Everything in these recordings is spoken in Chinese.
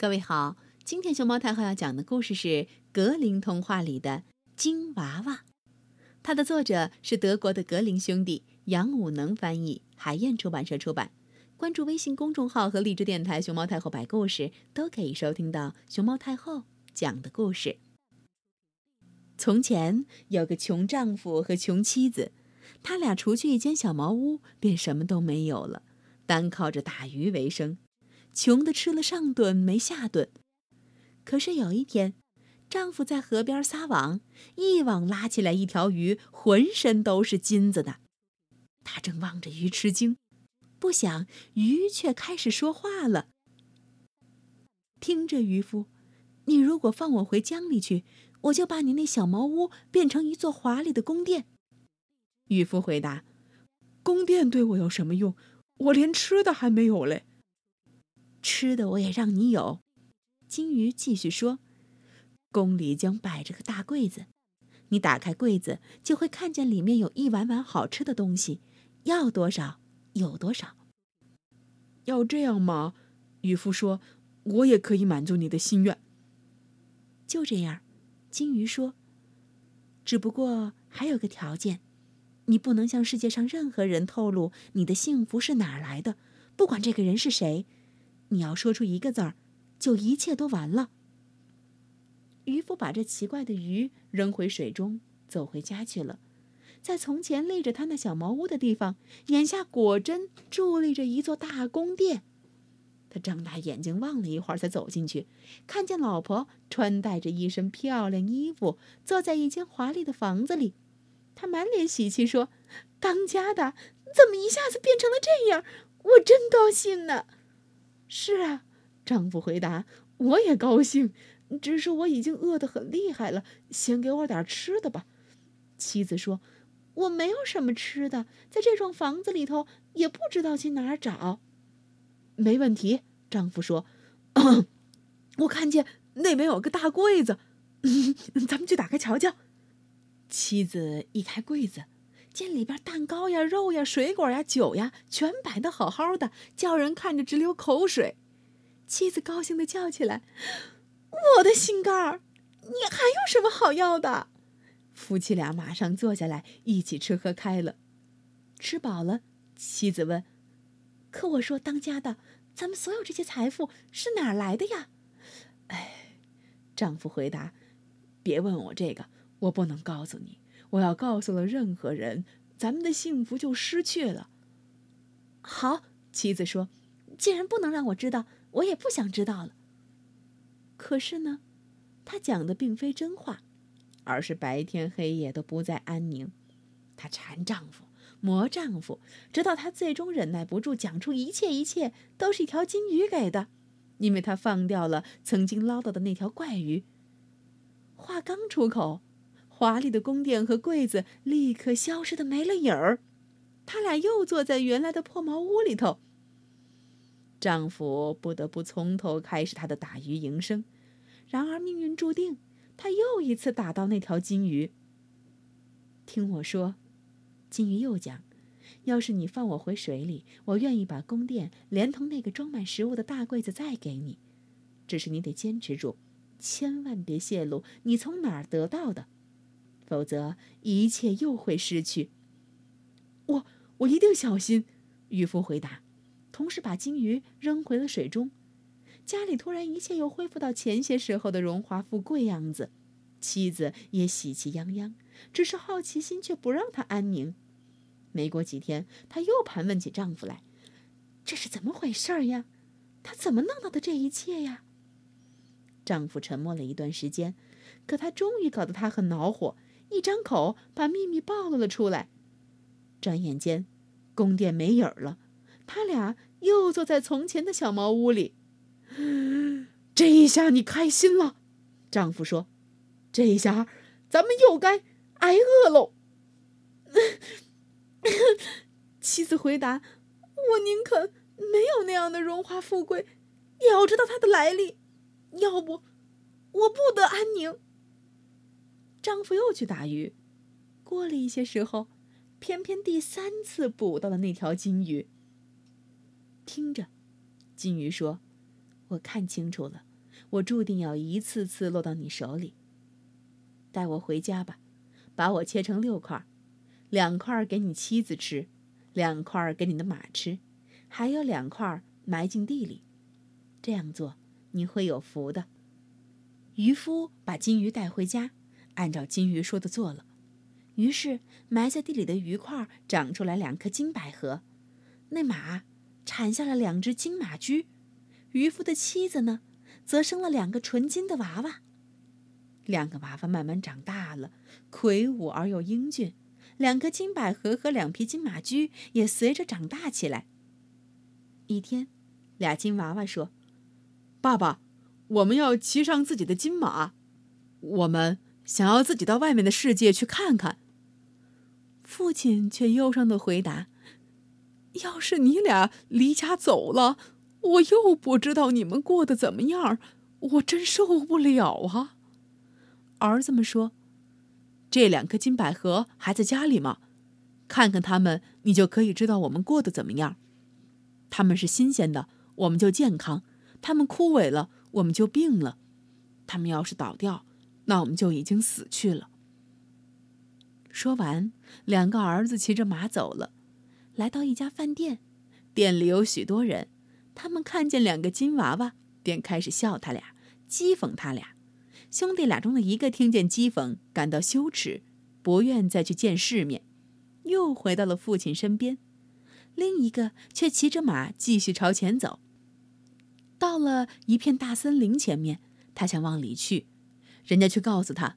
各位好，今天熊猫太后要讲的故事是格林童话里的金娃娃，它的作者是德国的格林兄弟，杨武能翻译，海燕出版社出版。关注微信公众号和荔枝电台“熊猫太后摆故事”，都可以收听到熊猫太后讲的故事。从前有个穷丈夫和穷妻子，他俩除去一间小茅屋，便什么都没有了，单靠着打鱼为生。穷的吃了上顿没下顿，可是有一天，丈夫在河边撒网，一网拉起来一条鱼，浑身都是金子的。他正望着鱼吃惊，不想鱼却开始说话了：“听着，渔夫，你如果放我回江里去，我就把你那小茅屋变成一座华丽的宫殿。”渔夫回答：“宫殿对我有什么用？我连吃的还没有嘞。”吃的我也让你有，金鱼继续说：“宫里将摆着个大柜子，你打开柜子就会看见里面有一碗碗好吃的东西，要多少有多少。”要这样吗？渔夫说：“我也可以满足你的心愿。”就这样，金鱼说：“只不过还有个条件，你不能向世界上任何人透露你的幸福是哪儿来的，不管这个人是谁。”你要说出一个字儿，就一切都完了。渔夫把这奇怪的鱼扔回水中，走回家去了。在从前立着他那小茅屋的地方，眼下果真伫立着一座大宫殿。他睁大眼睛望了一会儿，才走进去，看见老婆穿戴着一身漂亮衣服，坐在一间华丽的房子里。他满脸喜气说：“当家的怎么一下子变成了这样？我真高兴呢！”是啊，丈夫回答：“我也高兴，只是我已经饿得很厉害了，先给我点吃的吧。”妻子说：“我没有什么吃的，在这幢房子里头也不知道去哪儿找。”没问题，丈夫说：“ 我看见那边有个大柜子，咱们去打开瞧瞧。”妻子一开柜子。见里边蛋糕呀、肉呀、水果呀、酒呀，全摆的好好的，叫人看着直流口水。妻子高兴的叫起来：“我的心肝儿，你还有什么好要的？”夫妻俩马上坐下来一起吃喝开了。吃饱了，妻子问：“可我说当家的，咱们所有这些财富是哪儿来的呀？”哎，丈夫回答：“别问我这个，我不能告诉你。”我要告诉了任何人，咱们的幸福就失去了。好，妻子说：“既然不能让我知道，我也不想知道了。”可是呢，她讲的并非真话，而是白天黑夜都不再安宁。她缠丈夫，磨丈夫，直到她最终忍耐不住，讲出一切一切都是一条金鱼给的，因为她放掉了曾经捞到的那条怪鱼。话刚出口。华丽的宫殿和柜子立刻消失的没了影儿，他俩又坐在原来的破茅屋里头。丈夫不得不从头开始他的打鱼营生，然而命运注定，他又一次打到那条金鱼。听我说，金鱼又讲：“要是你放我回水里，我愿意把宫殿连同那个装满食物的大柜子再给你，只是你得坚持住，千万别泄露你从哪儿得到的。”否则，一切又会失去。我我一定小心。”渔夫回答，同时把金鱼扔回了水中。家里突然一切又恢复到前些时候的荣华富贵样子，妻子也喜气洋洋，只是好奇心却不让她安宁。没过几天，她又盘问起丈夫来：“这是怎么回事呀？他怎么弄到的这一切呀？”丈夫沉默了一段时间，可他终于搞得他很恼火。一张口把秘密暴露了出来，转眼间，宫殿没影儿了。他俩又坐在从前的小茅屋里。这一下你开心了，丈夫说：“这一下，咱们又该挨饿喽。”妻子回答：“我宁肯没有那样的荣华富贵，也要知道它的来历，要不，我不得安宁。”丈夫又去打鱼，过了一些时候，偏偏第三次捕到了那条金鱼。听着，金鱼说：“我看清楚了，我注定要一次次落到你手里。带我回家吧，把我切成六块，两块给你妻子吃，两块给你的马吃，还有两块埋进地里。这样做你会有福的。渔夫把金鱼带回家，按照金鱼说的做了。于是埋在地里的鱼块长出来两颗金百合，那马产下了两只金马驹，渔夫的妻子呢，则生了两个纯金的娃娃。两个娃娃慢慢长大了，魁梧而又英俊，两颗金百合和两匹金马驹也随着长大起来。一天，俩金娃娃说：“爸爸，我们要骑上自己的金马，我们想要自己到外面的世界去看看。”父亲却忧伤的回答：“要是你俩离家走了，我又不知道你们过得怎么样，我真受不了啊。”儿子们说：“这两颗金百合还在家里吗？看看它们，你就可以知道我们过得怎么样。它们是新鲜的，我们就健康；它们枯萎了，我们就病了；它们要是倒掉，那我们就已经死去了。”说完，两个儿子骑着马走了，来到一家饭店，店里有许多人。他们看见两个金娃娃，便开始笑他俩，讥讽他俩。兄弟俩中的一个听见讥讽，感到羞耻，不愿再去见世面，又回到了父亲身边；另一个却骑着马继续朝前走。到了一片大森林前面，他想往里去，人家却告诉他：“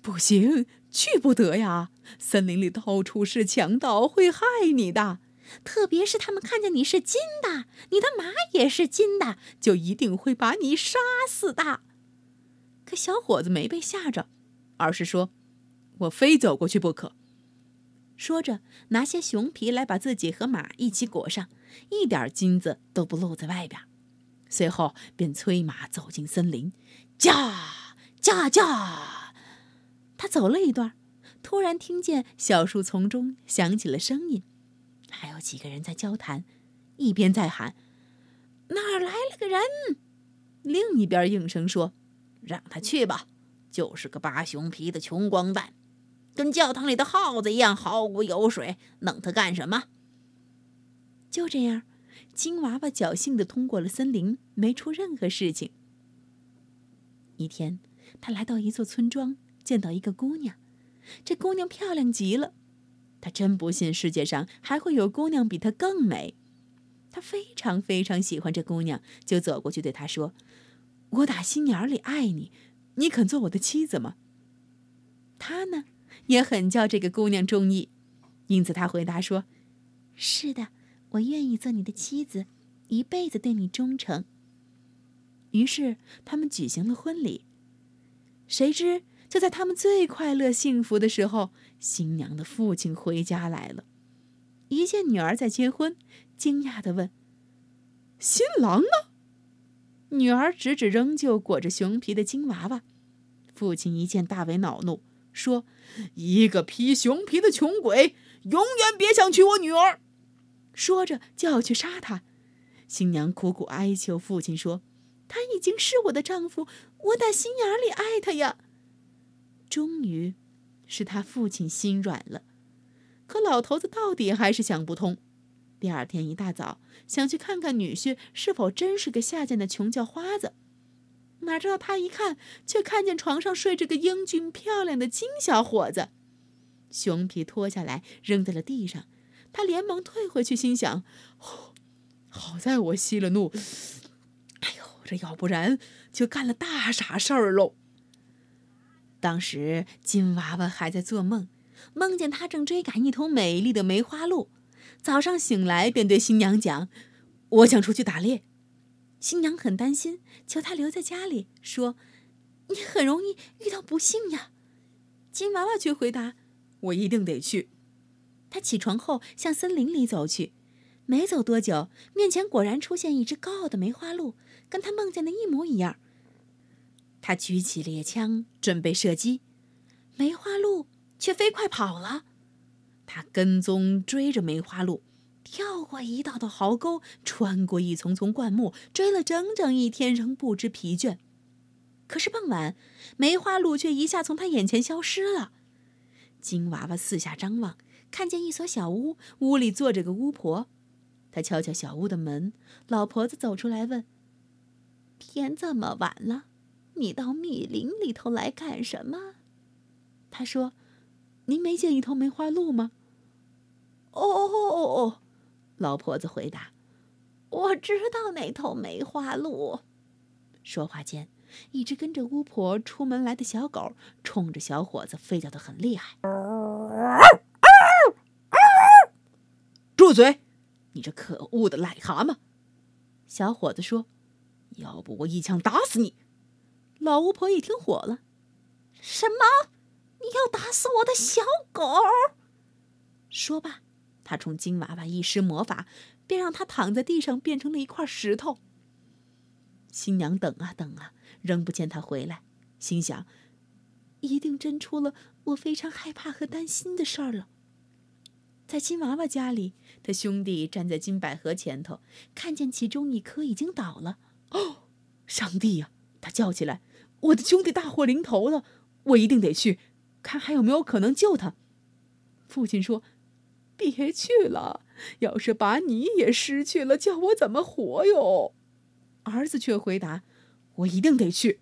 不行。”去不得呀！森林里到处是强盗，会害你的。特别是他们看见你是金的，你的马也是金的，就一定会把你杀死的。可小伙子没被吓着，而是说：“我非走过去不可。”说着，拿些熊皮来把自己和马一起裹上，一点金子都不露在外边。随后便催马走进森林，驾驾驾！他走了一段，突然听见小树丛中响起了声音，还有几个人在交谈，一边在喊：“哪儿来了个人！”另一边应声说：“让他去吧，就是个扒熊皮的穷光蛋，跟教堂里的耗子一样毫无油水，弄他干什么？”就这样，金娃娃侥幸的通过了森林，没出任何事情。一天，他来到一座村庄。见到一个姑娘，这姑娘漂亮极了，他真不信世界上还会有姑娘比她更美。他非常非常喜欢这姑娘，就走过去对她说：“我打心眼里爱你，你肯做我的妻子吗？”他呢，也很叫这个姑娘中意，因此他回答说：“是的，我愿意做你的妻子，一辈子对你忠诚。”于是他们举行了婚礼。谁知。就在他们最快乐幸福的时候，新娘的父亲回家来了，一见女儿在结婚，惊讶的问：“新郎呢？”女儿指指仍旧裹着熊皮的金娃娃。父亲一见大为恼怒，说：“一个披熊皮的穷鬼，永远别想娶我女儿！”说着就要去杀他。新娘苦苦哀求父亲说：“他已经是我的丈夫，我打心眼里爱他呀。”终于，是他父亲心软了，可老头子到底还是想不通。第二天一大早，想去看看女婿是否真是个下贱的穷叫花子，哪知道他一看，却看见床上睡着个英俊漂亮的金小伙子。熊皮脱下来扔在了地上，他连忙退回去，心想：“好在我息了怒，哎呦，这要不然就干了大傻事儿喽。”当时金娃娃还在做梦，梦见他正追赶一头美丽的梅花鹿。早上醒来，便对新娘讲：“我想出去打猎。”新娘很担心，求他留在家里，说：“你很容易遇到不幸呀。”金娃娃却回答：“我一定得去。”他起床后向森林里走去，没走多久，面前果然出现一只高傲的梅花鹿，跟他梦见的一模一样。他举起猎枪准备射击，梅花鹿却飞快跑了。他跟踪追着梅花鹿，跳过一道道壕沟，穿过一丛丛灌木，追了整整一天，仍不知疲倦。可是傍晚，梅花鹿却一下从他眼前消失了。金娃娃四下张望，看见一所小屋，屋里坐着个巫婆。他敲敲小屋的门，老婆子走出来问：“天这么晚了，你到密林里头来干什么？”他说：“您没见一头梅花鹿吗？”“哦哦哦哦。”老婆子回答：“我知道那头梅花鹿。”说话间，一只跟着巫婆出门来的小狗冲着小伙子吠叫的很厉害。“住嘴！你这可恶的癞蛤蟆！”小伙子说：“要不我一枪打死你！”老巫婆一听火了：“什么？你要打死我的小狗？”说罢。她冲金娃娃一施魔法，便让他躺在地上，变成了一块石头。新娘等啊等啊，仍不见他回来，心想：一定真出了我非常害怕和担心的事儿了。在金娃娃家里，他兄弟站在金百合前头，看见其中一颗已经倒了。哦，上帝呀！他叫起来：“我的兄弟大祸临头了，我一定得去看还有没有可能救他。”父亲说。别去了！要是把你也失去了，叫我怎么活哟？儿子却回答：“我一定得去。”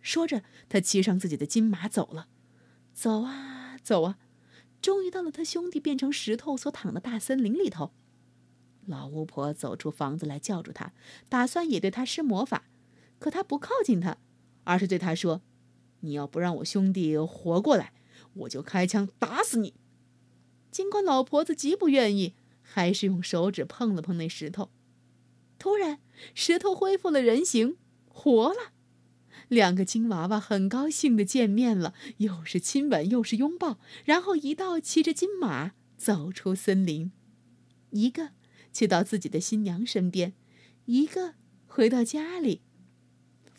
说着，他骑上自己的金马走了。走啊走啊，终于到了他兄弟变成石头所躺的大森林里头。老巫婆走出房子来，叫住他，打算也对他施魔法。可他不靠近他，而是对他说：“你要不让我兄弟活过来，我就开枪打死你。”尽管老婆子极不愿意，还是用手指碰了碰那石头。突然，石头恢复了人形，活了。两个金娃娃很高兴的见面了，又是亲吻又是拥抱，然后一道骑着金马走出森林，一个去到自己的新娘身边，一个回到家里。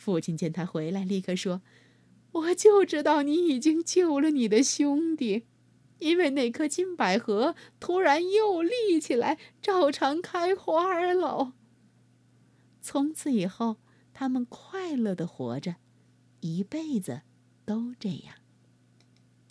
父亲见他回来，立刻说：“我就知道你已经救了你的兄弟。”因为那棵金百合突然又立起来，照常开花了。从此以后，他们快乐的活着，一辈子都这样。